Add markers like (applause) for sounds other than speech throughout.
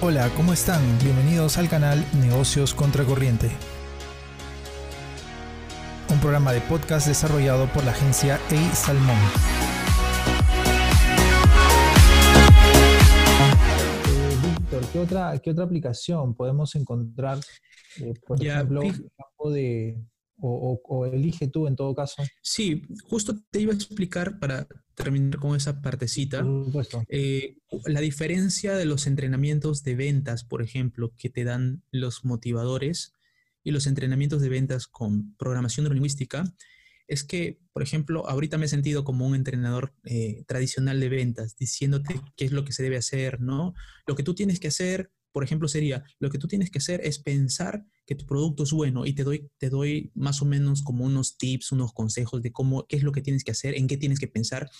Hola, ¿cómo están? Bienvenidos al canal Negocios Contracorriente. Un programa de podcast desarrollado por la agencia EI Salmón. Eh, Víctor, ¿qué otra, ¿qué otra aplicación podemos encontrar, eh, por Ya, ejemplo, pi- en campo de, o, o- o elige tú en todo caso? Sí, justo te iba a explicar para terminar con esa partecita. Por supuesto. eh, la diferencia de los entrenamientos de ventas, por ejemplo, que te dan los motivadores y los entrenamientos de ventas con programación neurolingüística, es que, por ejemplo, ahorita me he sentido como un entrenador eh, tradicional de ventas, diciéndote qué es lo que se debe hacer, ¿no? Lo que tú tienes que hacer, por ejemplo, sería, lo que tú tienes que hacer es pensar que tu producto es bueno y te doy, te doy más o menos como unos tips, unos consejos de cómo, qué es lo que tienes que hacer, en qué tienes que pensar.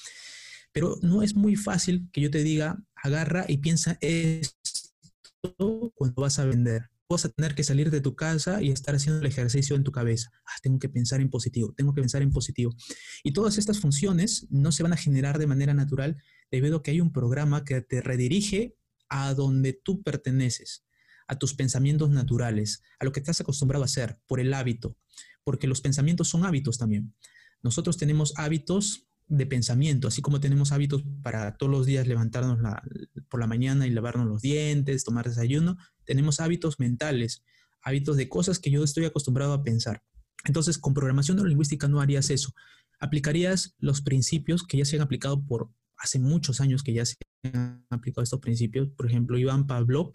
Pero no es muy fácil que yo te diga, agarra y piensa esto cuando vas a vender. Vas a tener que salir de tu casa y estar haciendo el ejercicio en tu cabeza. Ah, tengo que pensar en positivo, tengo que pensar en positivo. Y todas estas funciones no se van a generar de manera natural debido a que hay un programa que te redirige a donde tú perteneces, a tus pensamientos naturales, a lo que estás acostumbrado a hacer por el hábito, porque los pensamientos son hábitos también. Nosotros tenemos hábitos de pensamiento, así como tenemos hábitos para todos los días levantarnos la- por la mañana y lavarnos los dientes, tomar desayuno, tenemos hábitos mentales, hábitos de cosas que yo estoy acostumbrado a pensar. Entonces, con programación neurolingüística no harías eso. Aplicarías los principios que ya se han aplicado por hace muchos años que ya se han aplicado estos principios. Por ejemplo, Iván Pavlov,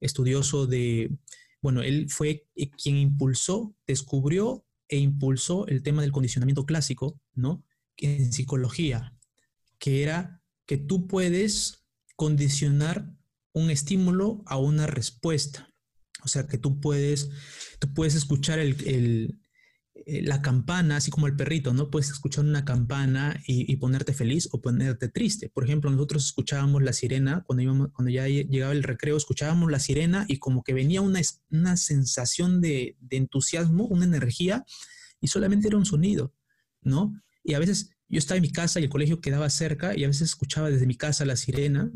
estudioso de, bueno, él fue quien impulsó, descubrió e impulsó el tema del condicionamiento clásico, ¿no? En psicología, que era que tú puedes condicionar un estímulo a una respuesta. O sea, que tú puedes, tú puedes escuchar el, el- eh, la campana, así como el perrito, ¿no? Puedes escuchar una campana y, y ponerte feliz o ponerte triste. Por ejemplo, nosotros escuchábamos la sirena, cuando, íbamos, cuando ya llegaba el recreo, escuchábamos la sirena y como que venía una, una sensación de, de entusiasmo, una energía, y solamente era un sonido, ¿no? Y a veces yo estaba en mi casa y el colegio quedaba cerca y a veces escuchaba desde mi casa la sirena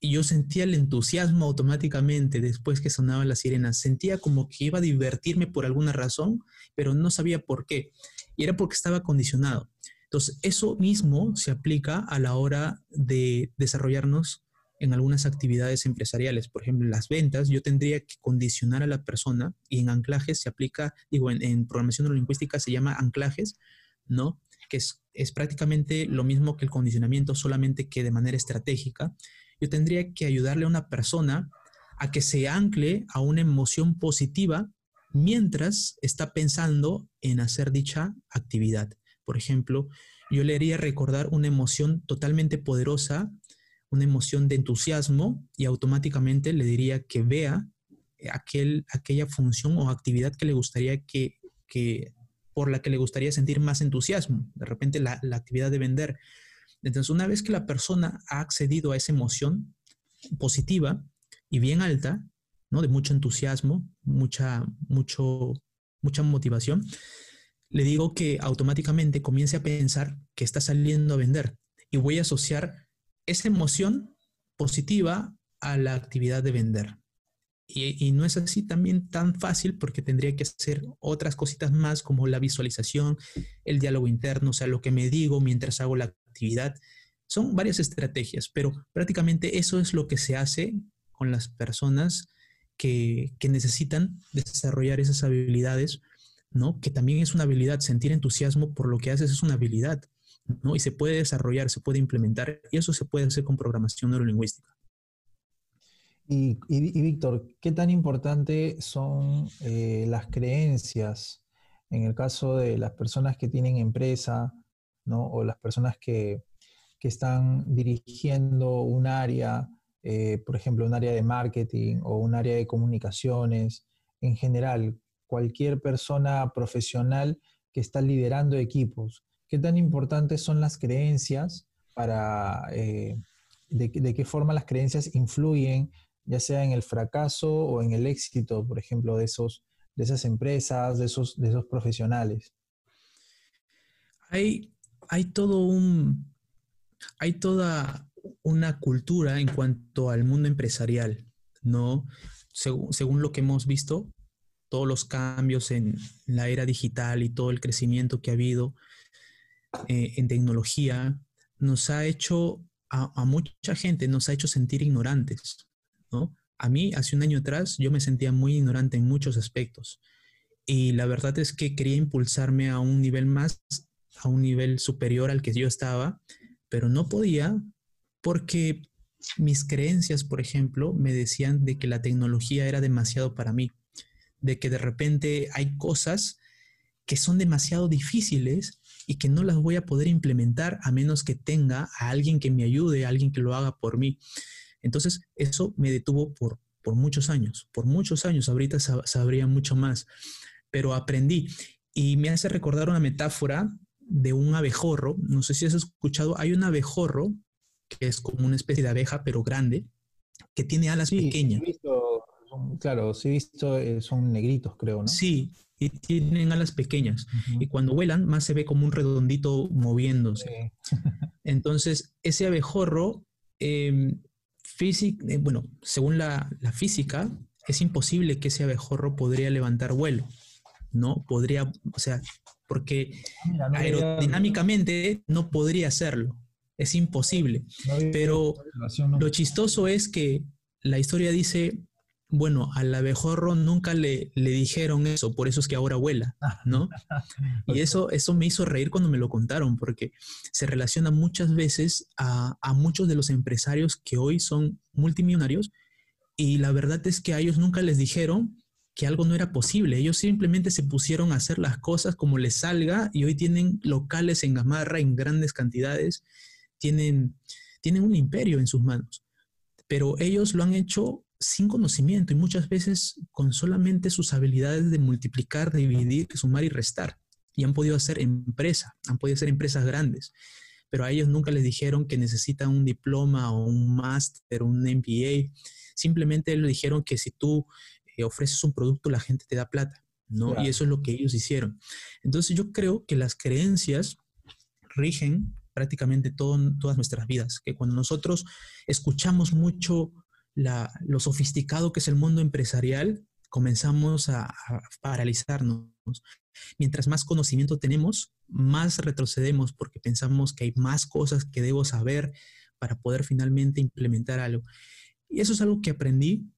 y yo sentía el entusiasmo automáticamente después que sonaba la sirena. Sentía como que iba a divertirme por alguna razón, pero no sabía por qué. Y era porque estaba condicionado. Entonces, eso mismo se aplica a la hora de desarrollarnos en algunas actividades empresariales. Por ejemplo, las ventas, yo tendría que condicionar a la persona y en anclajes se aplica, digo, en, en programación neurolingüística se llama anclajes, ¿no? Que es, es prácticamente lo mismo que el condicionamiento, solamente que de manera estratégica. Yo tendría que ayudarle a una persona a que se ancle a una emoción positiva mientras está pensando en hacer dicha actividad. Por ejemplo, yo le haría recordar una emoción totalmente poderosa, una emoción de entusiasmo y automáticamente le diría que vea aquel, aquella función o actividad que le gustaría que, que por la que le gustaría sentir más entusiasmo. De repente la, la actividad de vender. Entonces, una vez que la persona ha accedido a esa emoción positiva y bien alta, ¿no? De mucho entusiasmo, mucha, mucho, mucha motivación, le digo que automáticamente comience a pensar que está saliendo a vender y voy a asociar esa emoción positiva a la actividad de vender. Y, no es así también tan fácil porque tendría que hacer otras cositas más como la visualización, el diálogo interno, o sea, lo que me digo mientras hago la actividad. Son varias estrategias, pero prácticamente eso es lo que se hace con las personas que, que necesitan desarrollar esas habilidades, ¿no? Que también es una habilidad, sentir entusiasmo por lo que haces es una habilidad, ¿no? Y se puede desarrollar, se puede implementar, y eso se puede hacer con programación neurolingüística. Y, y, Víctor, ¿qué tan importante son eh, las creencias en el caso de las personas que tienen empresa, ¿no? O las personas que, que están dirigiendo un área, eh, por ejemplo, un área de marketing o un área de comunicaciones, en general, cualquier persona profesional que está liderando equipos. ¿Qué tan importantes son las creencias para, eh, de, de, qué forma las creencias influyen, ya sea en el fracaso o en el éxito, por ejemplo, de, esos, de esas empresas, de esos, de esos profesionales? Hay, hay todo un, hay toda una cultura en cuanto al mundo empresarial, ¿no? según lo que hemos visto, todos los cambios en la era digital y todo el crecimiento que ha habido eh, en tecnología, nos ha hecho, a, mucha gente, nos ha hecho sentir ignorantes, ¿no? A mí, hace un año atrás, yo me sentía muy ignorante en muchos aspectos. Y la verdad es que quería impulsarme a un nivel más, a un nivel superior al que yo estaba, pero no podía porque mis creencias, por ejemplo, me decían de que la tecnología era demasiado para mí de que de repente hay cosas que son demasiado difíciles y que no las voy a poder implementar a menos que tenga a alguien que me ayude, a alguien que lo haga por mí. Entonces, eso me detuvo por, por muchos años, por muchos años. Ahorita sabría mucho más, pero aprendí. Y me hace recordar una metáfora de un abejorro. No sé si has escuchado, hay un abejorro que es como una especie de abeja, pero grande, que tiene alas pequeñas claro, sí he visto, eh, son negritos, creo, ¿no? Sí, y tienen alas pequeñas. Y cuando vuelan, más se ve como un redondito moviéndose. (laughs) Entonces, ese abejorro, em, eh, bueno, según la, física, es imposible que ese abejorro podría levantar vuelo, ¿no? Podría, o sea, porque ah, aerodinámicamente no podría hacerlo. Es imposible. Pero lo chistoso es que la historia dice bueno, al abejorro nunca le, le, dijeron eso, por eso es que ahora vuela, ¿no? (laughs) Y eso, eso me hizo reír cuando me lo contaron, porque se relaciona muchas veces a, a muchos de los empresarios que hoy son multimillonarios y la verdad es que a ellos nunca les dijeron que algo no era posible. Ellos simplemente se pusieron a hacer las cosas como les salga y hoy tienen locales en Gamarra en grandes cantidades, tienen, tienen un imperio en sus manos. Pero ellos lo han hecho sin conocimiento y muchas veces con solamente sus habilidades de multiplicar, dividir, sumar y restar. Y han podido hacer empresa, han podido hacer empresas grandes, pero a ellos nunca les dijeron que necesitan un diploma o un máster, un MBA. Simplemente les dijeron que si tú ofreces un producto, la gente te da plata, ¿no? Y eso es lo que ellos hicieron. Entonces yo creo que las creencias rigen prácticamente todas nuestras vidas, que cuando nosotros escuchamos mucho lo sofisticado que es el mundo empresarial, comenzamos a, paralizarnos. Mientras más conocimiento tenemos, más retrocedemos porque pensamos que hay más cosas que debo saber para poder finalmente implementar algo. Y eso es algo que aprendí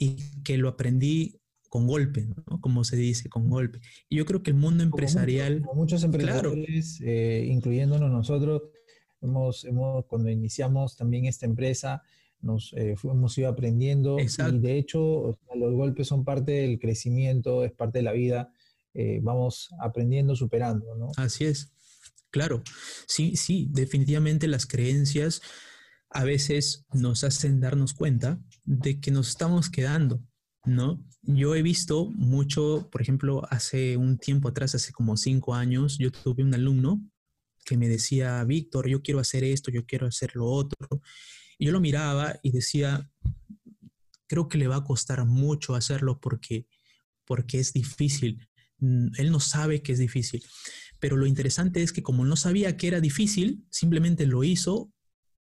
y que lo aprendí con golpe, como se dice, con golpe. Y yo creo que el mundo empresarial... Como, muchos empresarios, eh, incluyéndonos nosotros, hemos, hemos, cuando iniciamos también esta empresa, nos eh, hemos ido aprendiendo y de hecho los golpes son parte del crecimiento, es parte de la vida, eh, vamos aprendiendo, superando, ¿no? Así es, claro, sí, sí, definitivamente las creencias a veces nos hacen darnos cuenta de que nos estamos quedando, ¿no? Yo he visto mucho, por ejemplo, hace un tiempo atrás, hace como cinco años, yo tuve un alumno que me decía, Víctor, yo quiero hacer esto, yo quiero hacer lo otro. Y yo lo miraba y decía, creo que le va a costar mucho hacerlo porque, porque es difícil. Mm, él no sabe que es difícil. Pero lo interesante es que como no sabía que era difícil, simplemente lo hizo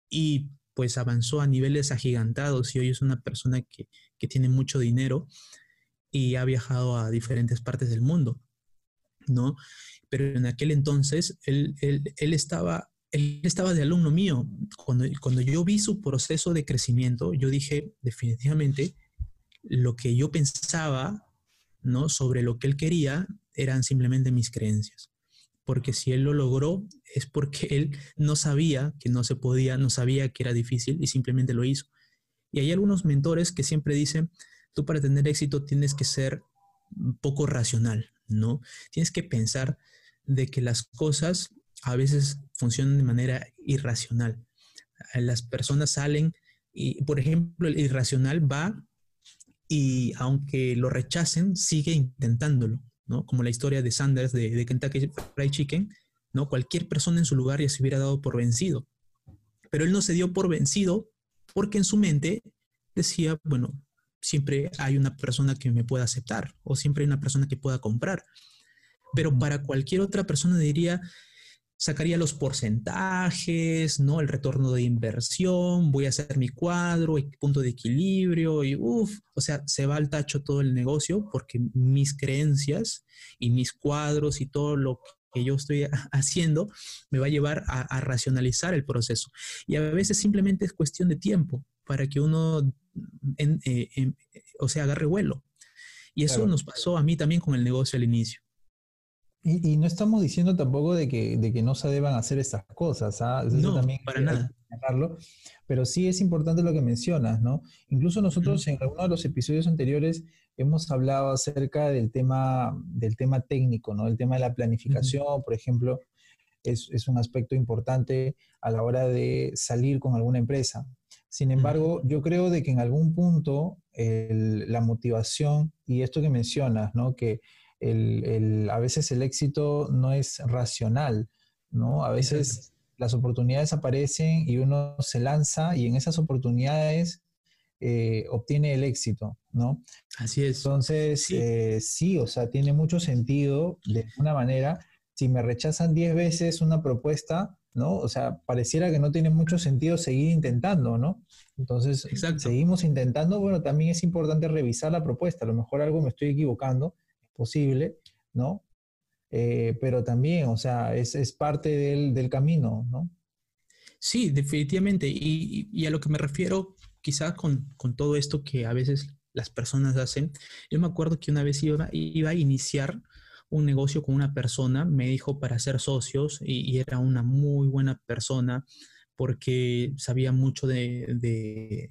y pues avanzó a niveles agigantados y hoy es una persona que, que tiene mucho dinero y ha viajado a diferentes partes del mundo, ¿no? Pero en aquel entonces él, él, él estaba él estaba de alumno mío. Cuando, cuando yo vi su proceso de crecimiento, yo dije, definitivamente, lo que yo pensaba ¿no? sobre lo que él quería eran simplemente mis creencias. Porque si él lo logró es porque él no sabía que no se podía, no sabía que era difícil y simplemente lo hizo. Y hay algunos mentores que siempre dicen, tú para tener éxito tienes que ser poco racional, ¿no? Tienes que pensar de que las cosas a veces funcionan de manera irracional. Las personas salen y, por ejemplo, el irracional va y aunque lo rechacen, sigue intentándolo, ¿no? Como la historia de Sanders de, de Kentucky Fried Chicken, ¿no? Cualquier persona en su lugar ya se hubiera dado por vencido. Pero él no se dio por vencido porque en su mente decía, bueno, siempre hay una persona que me pueda aceptar o siempre hay una persona que pueda comprar. Pero para cualquier otra persona diría, sacaría los porcentajes, ¿no? El retorno de inversión, voy a hacer mi cuadro, el punto de equilibrio y uff, o sea, se va al tacho todo el negocio porque mis creencias y mis cuadros y todo lo que yo estoy (laughs) haciendo me va a llevar a, racionalizar el proceso. Y a veces simplemente es cuestión de tiempo para que uno, eh, o sea, agarre vuelo. Y eso nos pasó a mí también con el negocio al inicio. Y, no estamos diciendo tampoco de que, de que no se deban hacer estas cosas, ¿ah? no, para nada. pero sí es importante lo que mencionas, ¿no? Incluso nosotros en alguno de los episodios anteriores hemos hablado acerca del tema, del tema técnico, ¿no? El tema de la planificación, por ejemplo, es, es, un aspecto importante a la hora de salir con alguna empresa. Sin embargo, yo creo de que en algún punto la motivación y esto que mencionas, ¿no? Que a veces el éxito no es racional, ¿no? A veces las oportunidades aparecen y uno se lanza y en esas oportunidades eh, obtiene el éxito, ¿no? Así es. Entonces, eh, sí. o sea, tiene mucho sentido de alguna manera. Si me rechazan 10 veces una propuesta, ¿no? O sea, pareciera que no tiene mucho sentido seguir intentando, ¿no? Entonces, seguimos intentando. Bueno, también es importante revisar la propuesta. A lo mejor algo me estoy equivocando posible, ¿no? Eh, pero también, o sea, es, parte del, camino, ¿no? Sí, definitivamente. Y, a lo que me refiero, quizás con, todo esto que a veces las personas hacen, yo me acuerdo que una vez iba, iba a iniciar un negocio con una persona, me dijo para ser socios y, era una muy buena persona porque sabía mucho de,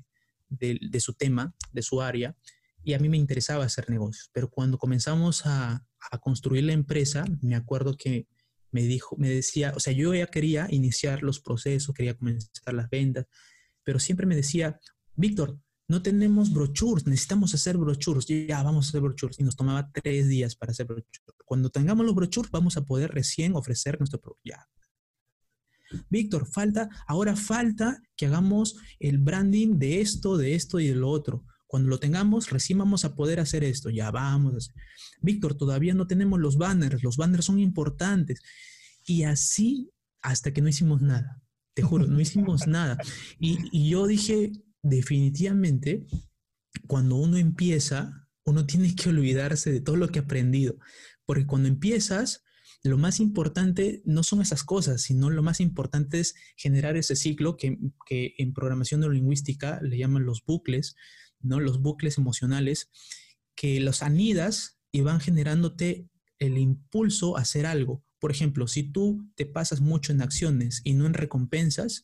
de su tema, de su área, y a mí me interesaba hacer negocios, pero cuando comenzamos a, construir la empresa, me acuerdo que me dijo, me decía, o sea, yo ya quería iniciar los procesos, quería comenzar las ventas, pero siempre me decía, Víctor, no tenemos brochures, necesitamos hacer brochures, ya vamos a hacer brochures. Y nos tomaba tres días para hacer brochures. Cuando tengamos los brochures, vamos a poder recién ofrecer nuestro producto. Ya. Víctor, falta, ahora falta que hagamos el branding de esto, de esto y de lo otro. Cuando lo tengamos, recién vamos a poder hacer esto. Ya vamos. Víctor, todavía no tenemos los banners. Los banners son importantes. Y así hasta que no hicimos nada. Te juro, no hicimos (laughs) nada. Y, yo dije, definitivamente, cuando uno empieza, uno tiene que olvidarse de todo lo que ha aprendido. Porque cuando empiezas, lo más importante no son esas cosas, sino lo más importante es generar ese ciclo que, que en programación neurolingüística le llaman los bucles, ¿no? Los bucles emocionales que los anidas y van generándote el impulso a hacer algo. Por ejemplo, si tú te pasas mucho en acciones y no en recompensas,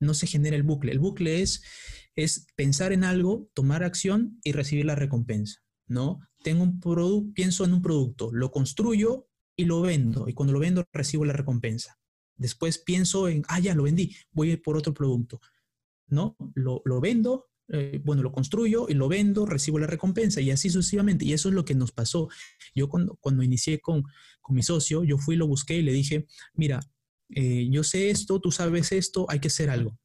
no se genera el bucle. El bucle es, es pensar en algo, tomar acción y recibir la recompensa, ¿no? Tengo un producto, pienso en un producto, lo construyo y lo vendo. Y cuando lo vendo, recibo la recompensa. Después pienso en, ah, ya lo vendí, voy a ir por otro producto, ¿no? Lo, lo vendo, eh, bueno, lo construyo y lo vendo, recibo la recompensa y así sucesivamente. Y eso es lo que nos pasó. Yo cuando, cuando inicié con, con mi socio, yo fui, lo busqué y le dije, mira, eh, yo sé esto, tú sabes esto, hay que hacer algo.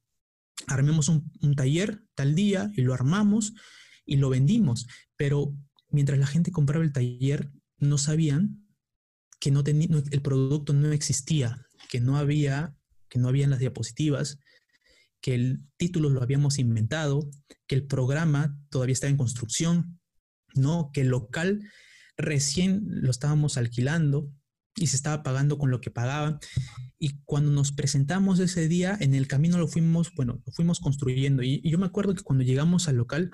Armemos un, taller tal día y lo armamos y lo vendimos. Pero mientras la gente compraba el taller, no sabían que no tenía, el producto no existía, que no había, que no habían las diapositivas, que el título lo habíamos inventado, que el programa todavía estaba en construcción, ¿no? Que el local recién lo estábamos alquilando y se estaba pagando con lo que pagaban. Y cuando nos presentamos ese día, en el camino lo fuimos, bueno, lo fuimos construyendo. Y, y yo me acuerdo que cuando llegamos al local,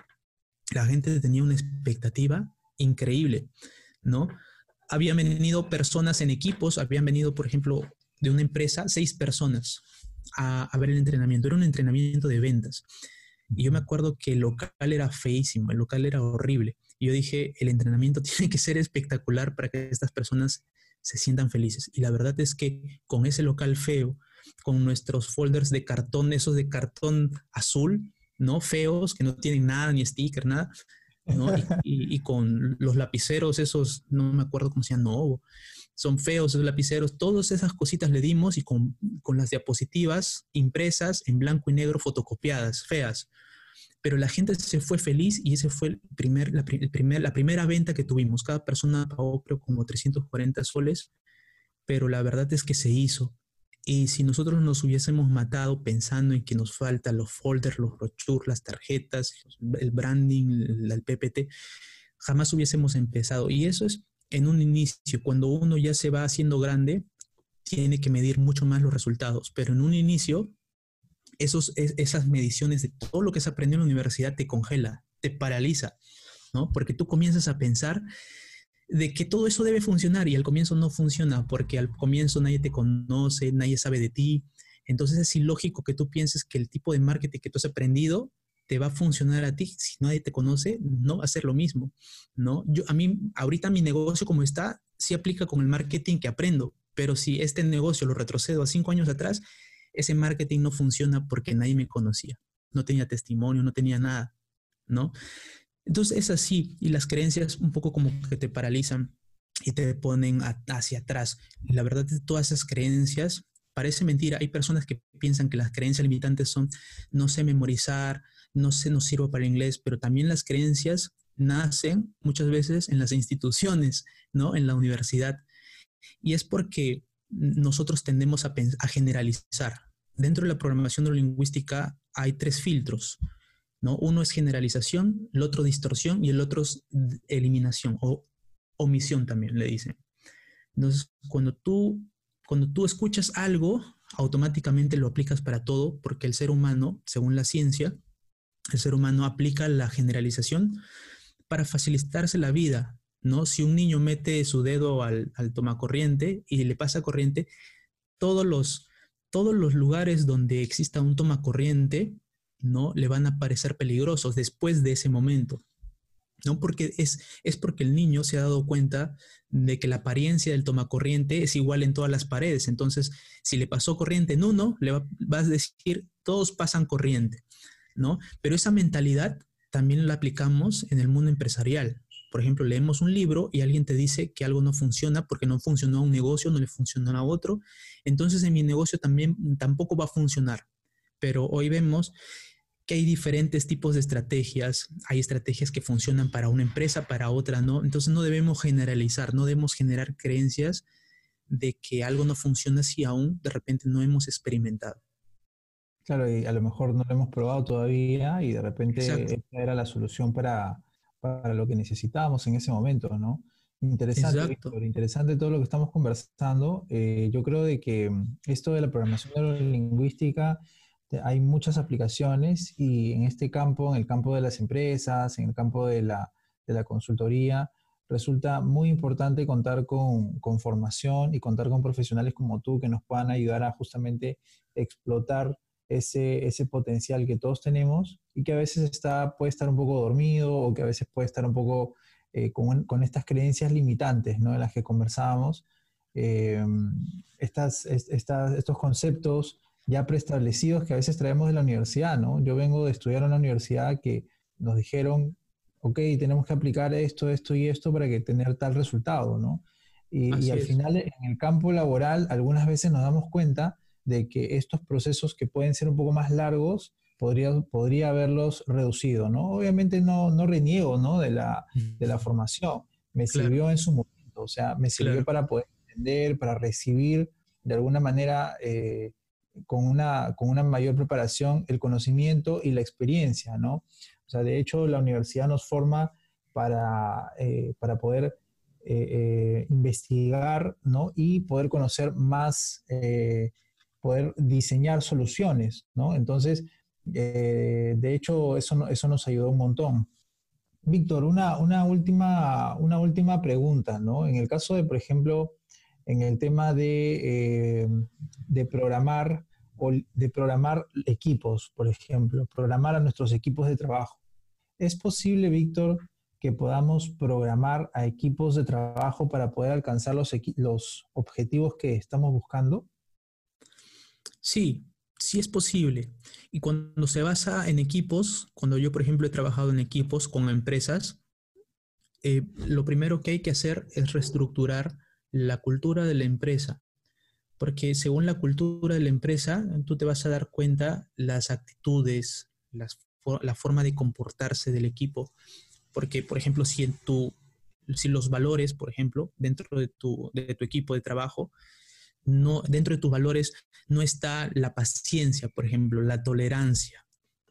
la gente tenía una expectativa increíble, ¿no? Habían venido personas en equipos, habían venido, por ejemplo, de una empresa, seis personas, a, ver el entrenamiento. Era un entrenamiento de ventas. Y yo me acuerdo que el local era feísimo, el local era horrible. Y yo dije, el entrenamiento (laughs) tiene que ser espectacular para que estas personas se sientan felices. Y la verdad es que con ese local feo, con nuestros folders de cartón, esos de cartón azul, ¿no? Feos, que no tienen nada, ni sticker, nada, ¿no? (laughs) y, y, con los lapiceros, esos, no me acuerdo cómo se llaman, no, son feos esos lapiceros, todas esas cositas le dimos y con, las diapositivas impresas en blanco y negro fotocopiadas, feas. Pero la gente se fue feliz y ese fue el primer, la, primer, la primera venta que tuvimos. Cada persona pagó creo como 340 soles, pero la verdad es que se hizo. Y si nosotros nos hubiésemos matado pensando en que nos faltan los folders, los brochures, las tarjetas, el branding, el PPT, jamás hubiésemos empezado. Y eso es en un inicio. Cuando uno ya se va haciendo grande, tiene que medir mucho más los resultados. Pero en un inicio, esos, esas mediciones de todo lo que se aprendió en la universidad te congela, te paraliza, ¿no? Porque tú comienzas a pensar de que todo eso debe funcionar y al comienzo no funciona porque al comienzo nadie te conoce, nadie sabe de ti. Entonces es ilógico que tú pienses que el tipo de marketing que tú has aprendido te va a funcionar a ti si nadie te conoce, no ser lo mismo, ¿no? Yo a mí ahorita mi negocio como está sí aplica con el marketing que aprendo, pero si este negocio lo retrocedo a cinco años atrás, ese marketing no funciona porque nadie me conocía, no tenía testimonio, no tenía nada, ¿no? Entonces es así y las creencias un poco como que te paralizan y te ponen hacia atrás. La verdad de todas esas creencias parece mentira. Hay personas que piensan que las creencias limitantes son no sé memorizar, no sé, no sirvo para el inglés, pero también las creencias nacen muchas veces en las instituciones, ¿no? En la universidad. Y es porque nosotros tendemos a, a generalizar. Dentro de la programación neurolingüística hay tres filtros. ¿No? Uno es generalización, el otro distorsión y el otro es eliminación o omisión también le dicen. Entonces, cuando tú, cuando tú escuchas algo, automáticamente lo aplicas para todo, porque el ser humano, según la ciencia, el ser humano aplica la generalización para facilitarse la vida, ¿no? Si un niño mete su dedo al, al tomacorriente y le pasa corriente, todos los, todos los lugares donde exista un tomacorriente ¿no? Le van a parecer peligrosos después de ese momento. ¿no? Porque es, es porque el niño se ha dado cuenta de que la apariencia del tomacorriente es igual en todas las paredes. Entonces, si le pasó corriente en uno, le va, vas a decir, todos pasan corriente, ¿no? Pero esa mentalidad también la aplicamos en el mundo empresarial. Por ejemplo, leemos un libro y alguien te dice que algo no funciona porque no funcionó a un negocio, no le funcionó a otro. Entonces, en mi negocio también tampoco va a funcionar. Pero hoy vemos que hay diferentes tipos de estrategias, hay estrategias que funcionan para una empresa, para otra no, entonces no debemos generalizar, no debemos generar creencias de que algo no funciona si aún de repente no hemos experimentado. Claro, y a lo mejor no lo hemos probado todavía y de repente esta era la solución para, para, lo que necesitábamos en ese momento, ¿no? Interesante, Víctor, interesante todo lo que estamos conversando. Eh, yo creo de que esto de la programación neurolingüística hay muchas aplicaciones y en este campo, en el campo de las empresas, en el campo de la, consultoría, resulta muy importante contar con, formación y contar con profesionales como tú que nos puedan ayudar a justamente explotar ese, potencial que todos tenemos y que a veces está, puede estar un poco dormido o que a veces puede estar un poco eh, con, estas creencias limitantes ¿no? de las que conversábamos. Eh, estas, estos conceptos ya preestablecidos que a veces traemos de la universidad, ¿no? Yo vengo de estudiar en una universidad que nos dijeron, ok, tenemos que aplicar esto, esto y esto para que tener tal resultado, ¿no? Y, al final en el campo laboral algunas veces nos damos cuenta de que estos procesos que pueden ser un poco más largos, podría, podría haberlos reducido, ¿no? Obviamente no, no reniego, ¿no? De la, de la formación. Me sirvió en su momento, o sea, me sirvió para poder entender, para recibir de alguna manera eh, con una, con una mayor preparación el conocimiento y la experiencia, ¿no? O sea, de hecho, la universidad nos forma para, eh, para poder eh, eh, investigar, ¿no? Y poder conocer más, poder diseñar soluciones, ¿no? Entonces, de hecho, eso, eso nos ayudó un montón. Víctor, una, una, última, una última pregunta, ¿no? En el caso de, por ejemplo, en el tema de, eh, de programar o de programar equipos, por ejemplo, programar a nuestros equipos de trabajo. ¿Es posible, Víctor, que podamos programar a equipos de trabajo para poder alcanzar los, los objetivos que estamos buscando? Sí, sí es posible. Y cuando se basa en equipos, cuando yo, por ejemplo, he trabajado en equipos con empresas, eh, lo primero que hay que hacer es reestructurar la cultura de la empresa. Porque según la cultura de la empresa, tú te vas a dar cuenta las actitudes, la forma de comportarse del equipo. Porque, por ejemplo, si, si los valores, por ejemplo, dentro de tu, de tu equipo de trabajo, no, dentro de tus valores no está la paciencia, por ejemplo, la tolerancia,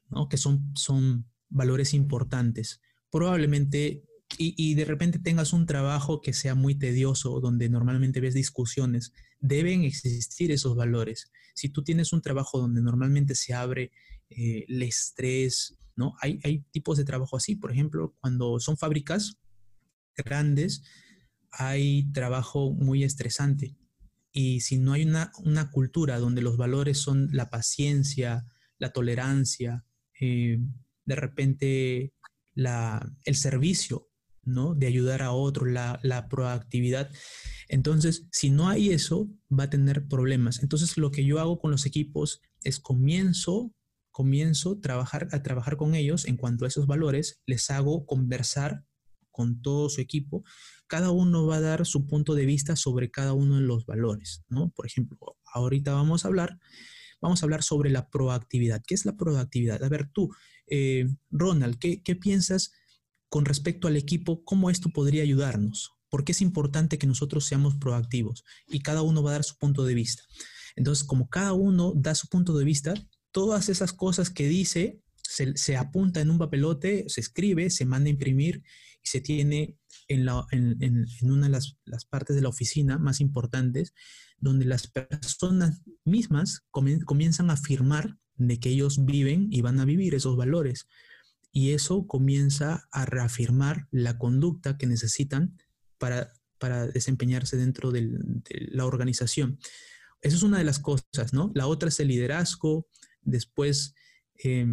¿no? que son, son valores importantes. Probablemente, y, de repente tengas un trabajo que sea muy tedioso, donde normalmente ves discusiones, deben existir esos valores. Si tú tienes un trabajo donde normalmente se abre eh, el estrés, ¿no? Hay, hay tipos de trabajo así, por ejemplo, cuando son fábricas grandes, hay trabajo muy estresante. Y si no hay una, una cultura donde los valores son la paciencia, la tolerancia, eh, de repente la, el servicio, ¿no? De ayudar a otro, la, la, proactividad. Entonces, si no hay eso, va a tener problemas. Entonces, lo que yo hago con los equipos es comienzo, comienzo trabajar, a trabajar con ellos en cuanto a esos valores, les hago conversar con todo su equipo. Cada uno va a dar su punto de vista sobre cada uno de los valores, ¿no? Por ejemplo, ahorita vamos a hablar, vamos a hablar sobre la proactividad. ¿Qué es la proactividad? A ver, tú, eh, Ronald, ¿qué, ¿qué piensas? Con respecto al equipo, cómo esto podría ayudarnos, porque es importante que nosotros seamos proactivos y cada uno va a dar su punto de vista. Entonces, como cada uno da su punto de vista, todas esas cosas que dice se, se apunta en un papelote, se escribe, se manda a imprimir y se tiene en, una de las, las, partes de la oficina más importantes, donde las personas mismas comienzan a afirmar de que ellos viven y van a vivir esos valores y eso comienza a reafirmar la conducta que necesitan para, para desempeñarse dentro de la organización. Esa es una de las cosas, ¿no? La otra es el liderazgo, después eh,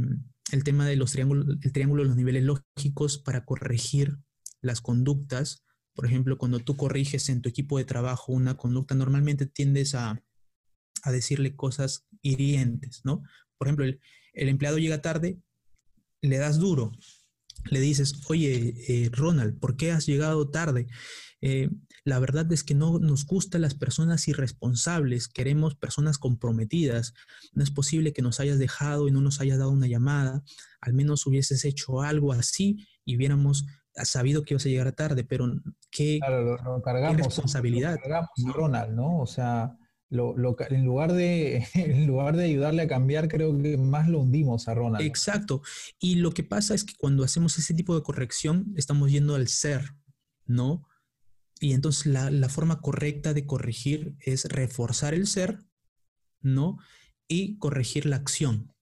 el tema de los triángulos, el triángulo de los niveles lógicos para corregir las conductas. Por ejemplo, cuando tú corriges en tu equipo de trabajo una conducta, normalmente tiendes a, a decirle cosas hirientes, ¿no? Por ejemplo, el empleado llega tarde, le das duro, le dices, oye, eh, Ronald, ¿por qué has llegado tarde? Eh, la verdad es que no nos gustan las personas irresponsables, queremos personas comprometidas. No es posible que nos hayas dejado y no nos hayas dado una llamada. Al menos hubieses hecho algo así y hubiéramos sabido que ibas a llegar tarde, pero qué, claro, lo, lo cargamos, qué responsabilidad. Lo cargamos a Ronald, ¿no? O sea, lo, en, lugar de, (laughs) en lugar de ayudarle a cambiar, creo que más lo hundimos a Ronald. Exacto. Y lo que pasa es que cuando hacemos ese tipo de corrección, estamos yendo al ser, ¿no? Y entonces la, la forma correcta de corregir es reforzar el ser, ¿no? Y corregir la acción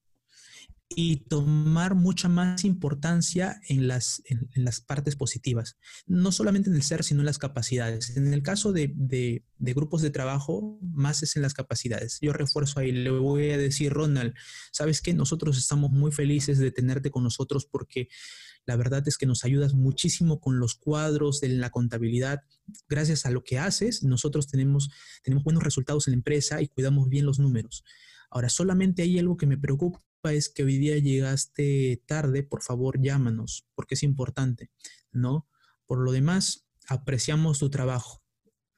y tomar mucha más importancia en las, en, las partes positivas, no solamente en el ser, sino en las capacidades. En el caso de, de, de, grupos de trabajo, más es en las capacidades. Yo refuerzo ahí, le voy a decir, Ronald, sabes que nosotros estamos muy felices de tenerte con nosotros porque la verdad es que nos ayudas muchísimo con los cuadros de la contabilidad. Gracias a lo que haces, nosotros tenemos, tenemos buenos resultados en la empresa y cuidamos bien los números. Ahora, solamente hay algo que me preocupa es que hoy día llegaste tarde, por favor llámanos, porque es importante, ¿no? Por lo demás, apreciamos tu trabajo.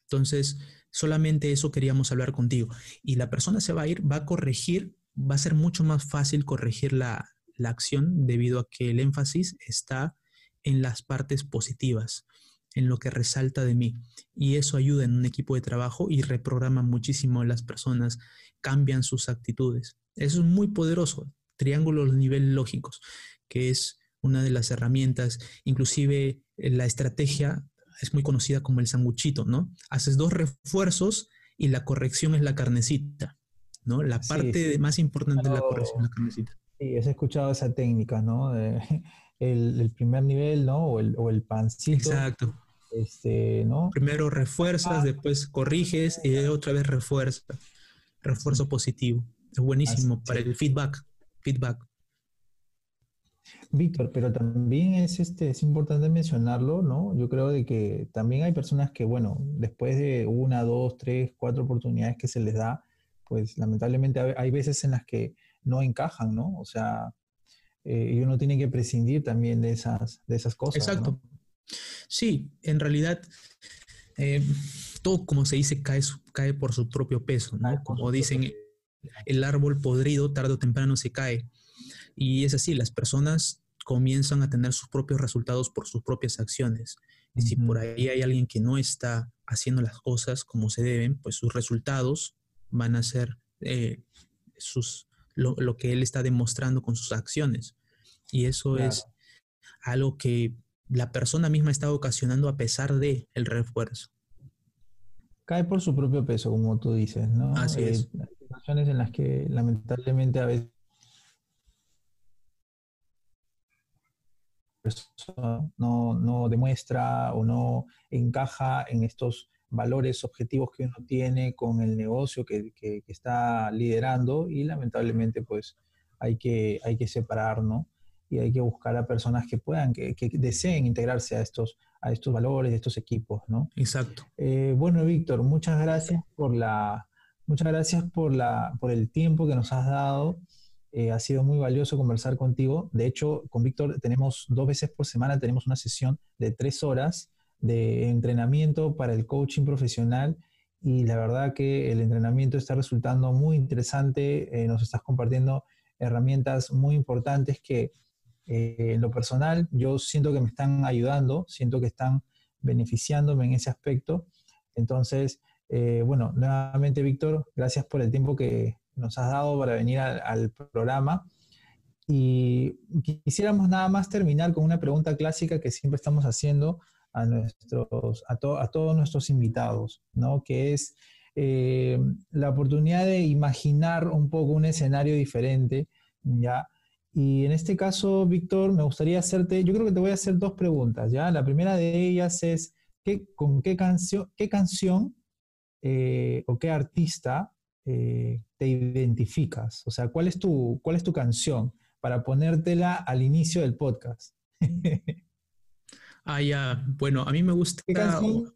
Entonces, solamente eso queríamos hablar contigo. Y la persona se va a ir, va a corregir, va a ser mucho más fácil corregir la, la acción debido a que el énfasis está en las partes positivas, en lo que resalta de mí. Y eso ayuda en un equipo de trabajo y reprograma muchísimo a las personas, cambian sus actitudes. Eso es muy poderoso. Triángulos niveles lógicos, que es una de las herramientas, inclusive eh, la estrategia es muy conocida como el sanguchito, ¿no? Haces dos refuerzos y la corrección es la carnecita, ¿no? La parte sí, sí. más importante de la corrección es la carnecita. Sí, has escuchado esa técnica, ¿no? De, el, el, primer nivel, ¿no? O el, o el pancito. Exacto. Este, ¿no? Primero refuerzas, ah. después corriges y otra vez refuerza. Refuerzo positivo. Es buenísimo Así, para sí. el feedback. Feedback. Víctor, pero también es, este, es importante mencionarlo, ¿no? Yo creo de que también hay personas que, bueno, después de una, dos, tres, cuatro oportunidades que se les da, pues lamentablemente hay veces en las que no encajan, ¿no? O sea, eh, y uno tiene que prescindir también de esas, de esas cosas. Exacto. ¿no? Sí, en realidad, eh, todo como se dice cae, cae por su propio peso, ¿no? Como dicen, el árbol podrido tarde o temprano se cae. Y es así, las personas comienzan a tener sus propios resultados por sus propias acciones. Y si por ahí hay alguien que no está haciendo las cosas como se deben, pues sus resultados van a ser eh, sus, lo, que él está demostrando con sus acciones. Y eso es algo que la persona misma está ocasionando a pesar de el refuerzo. Cae por su propio peso, como tú dices, ¿no? Así es. Hay situaciones en las que lamentablemente a veces no, no demuestra o no encaja en estos valores, objetivos que uno tiene con el negocio que, que, está liderando y lamentablemente pues hay que, hay que separar, ¿no? Y hay que buscar a personas que puedan, que, que deseen integrarse a estos, a estos valores, a estos equipos, ¿no? Exacto. Eh, bueno, Víctor, muchas gracias por la, muchas gracias por la, por el tiempo que nos has dado. Eh, ha sido muy valioso conversar contigo. De hecho, con Víctor tenemos dos veces por semana, tenemos una sesión de tres horas de entrenamiento para el coaching profesional y la verdad que el entrenamiento está resultando muy interesante. Eh, nos estás compartiendo herramientas muy importantes que eh, en lo personal yo siento que me están ayudando, siento que están beneficiándome en ese aspecto. Entonces, bueno, nuevamente Víctor, gracias por el tiempo que, nos has dado para venir al, programa. Y quisiéramos nada más terminar con una pregunta clásica que siempre estamos haciendo a, nuestros, a, todos nuestros invitados, ¿no? que es eh, la oportunidad de imaginar un poco un escenario diferente, ¿ya? Y en este caso, Víctor, me gustaría hacerte, yo creo que te voy a hacer dos preguntas, ¿ya? La primera de ellas es, ¿qué, ¿con qué canción, qué canción eh, o qué artista eh, te identificas? O sea, ¿cuál es, tu, ¿cuál es tu canción para ponértela al inicio del podcast? (laughs) ah, ya. Bueno, a mí me gusta... ¿Qué canción,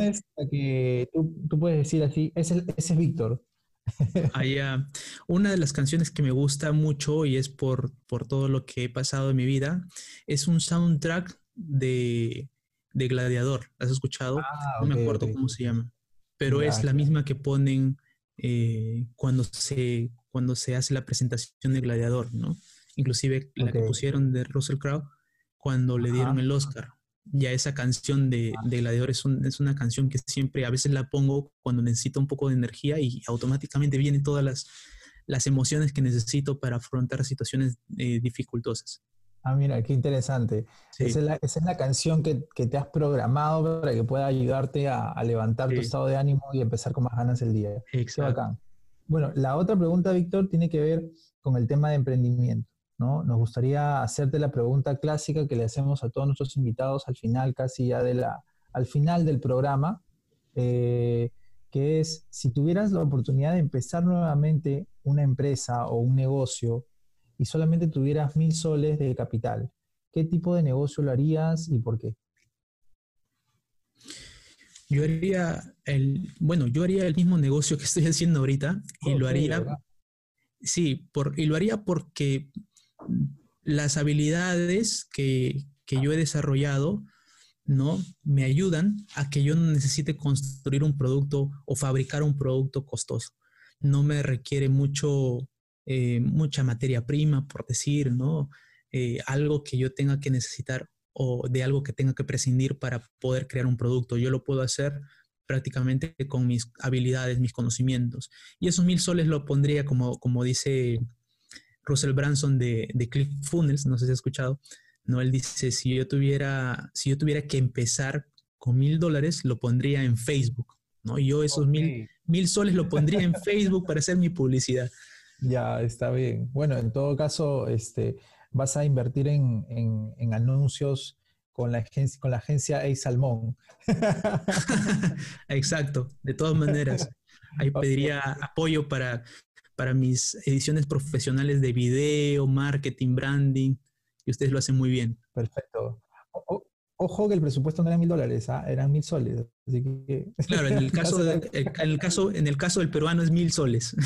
es la que tú, puedes decir así? Ese, es Víctor. (laughs) ah, ya. Una de las canciones que me gusta mucho y es por, por todo lo que he pasado en mi vida, es un soundtrack de, de Gladiador. ¿Has escuchado? Ah, no me acuerdo cómo se llama. Pero es la misma que ponen eh, cuando, se, cuando se hace la presentación de Gladiador, ¿no? Inclusive la que pusieron de Russell Crowe cuando le dieron el Oscar. Ya esa canción de, de Gladiador es, es, una canción que siempre a veces la pongo cuando necesito un poco de energía y automáticamente vienen todas las, las emociones que necesito para afrontar situaciones eh, dificultosas. Ah, mira, qué interesante. Esa, es la, canción que, te has programado para que pueda ayudarte a, levantar tu estado de ánimo y empezar con más ganas el día. Exacto. Bueno, la otra pregunta, Víctor, tiene que ver con el tema de emprendimiento. ¿No? Nos gustaría hacerte la pregunta clásica que le hacemos a todos nuestros invitados al final, casi ya de la, al final del programa, eh, que es, si tuvieras la oportunidad de empezar nuevamente una empresa o un negocio, y solamente tuvieras mil soles de capital, ¿qué tipo de negocio lo harías y por qué? Yo haría el, bueno, yo haría el mismo negocio que estoy haciendo ahorita y lo haría, sí, por, y lo haría porque las habilidades que, que yo he desarrollado, ¿no? Me ayudan a que yo no necesite construir un producto o fabricar un producto costoso. No me requiere mucho eh, mucha materia prima, por decir, ¿no? Eh, algo que yo tenga que necesitar o de algo que tenga que prescindir para poder crear un producto. Yo lo puedo hacer prácticamente con mis habilidades, mis conocimientos. Y esos mil soles lo pondría como, como dice Russell Branson de, de ClickFunnels, no sé si has escuchado, ¿no? Él dice, si yo tuviera, si yo tuviera que empezar con mil dólares, lo pondría en Facebook, ¿no? Y yo esos mil, mil soles lo pondría en Facebook para hacer mi publicidad. Ya, está bien. Bueno, en todo caso, este, vas a invertir en, anuncios con la agencia, con la agencia A Salmón. (laughs) Exacto, de todas maneras. Ahí (laughs) pediría apoyo para, para mis ediciones profesionales de video, marketing, branding, y ustedes lo hacen muy bien. Perfecto. Ojo que el presupuesto no era mil dólares, ¿ah? eran mil soles. (laughs) Claro, en el, caso en, el caso, en el caso del peruano es mil soles.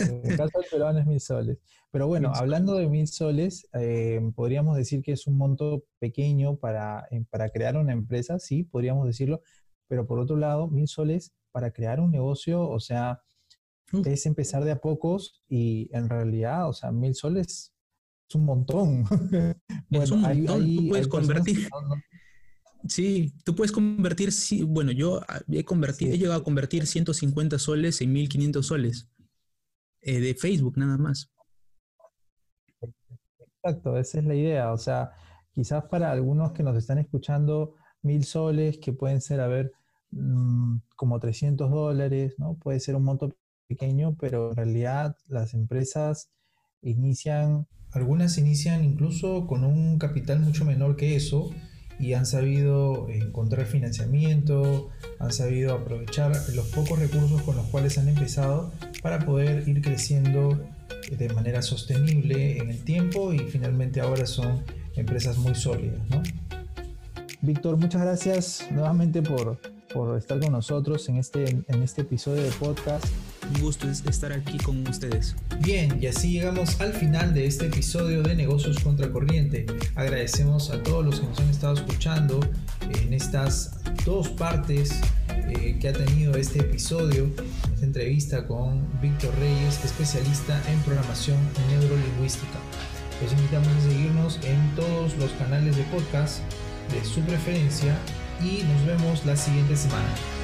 en el caso del peruano es mil soles. Pero bueno, hablando de mil soles, eh, podríamos decir que es un monto pequeño para, para crear una empresa, sí, podríamos decirlo. Pero por otro lado, mil soles para crear un negocio, o sea, es empezar de a pocos y en realidad, o sea, mil soles es un montón. (laughs) bueno, es un montón. Tú puedes convertir. Sí, tú puedes convertir, bueno, yo he, convertido, he llegado a convertir 150 soles en 1500 soles eh, de Facebook nada más. Exacto, esa es la idea. O sea, quizás para algunos que nos están escuchando, mil soles, que pueden ser, a ver, mm, como 300 dólares, ¿no? Puede ser un monto pequeño, pero en realidad las empresas inician, algunas inician incluso con un capital mucho menor que eso y han sabido encontrar financiamiento, han sabido aprovechar los pocos recursos con los cuales han empezado para poder ir creciendo de manera sostenible en el tiempo y finalmente ahora son empresas muy sólidas. ¿no? Víctor, muchas gracias nuevamente por, por estar con nosotros en este, en este episodio de podcast. Un gusto estar aquí con ustedes. Bien, y así llegamos al final de este episodio de Negocios contra Corriente. Agradecemos a todos los que nos han estado escuchando en estas dos partes eh, que ha tenido este episodio, esta entrevista con Víctor Reyes, especialista en programación neurolingüística. Los invitamos a seguirnos en todos los canales de podcast de su preferencia y nos vemos la siguiente semana.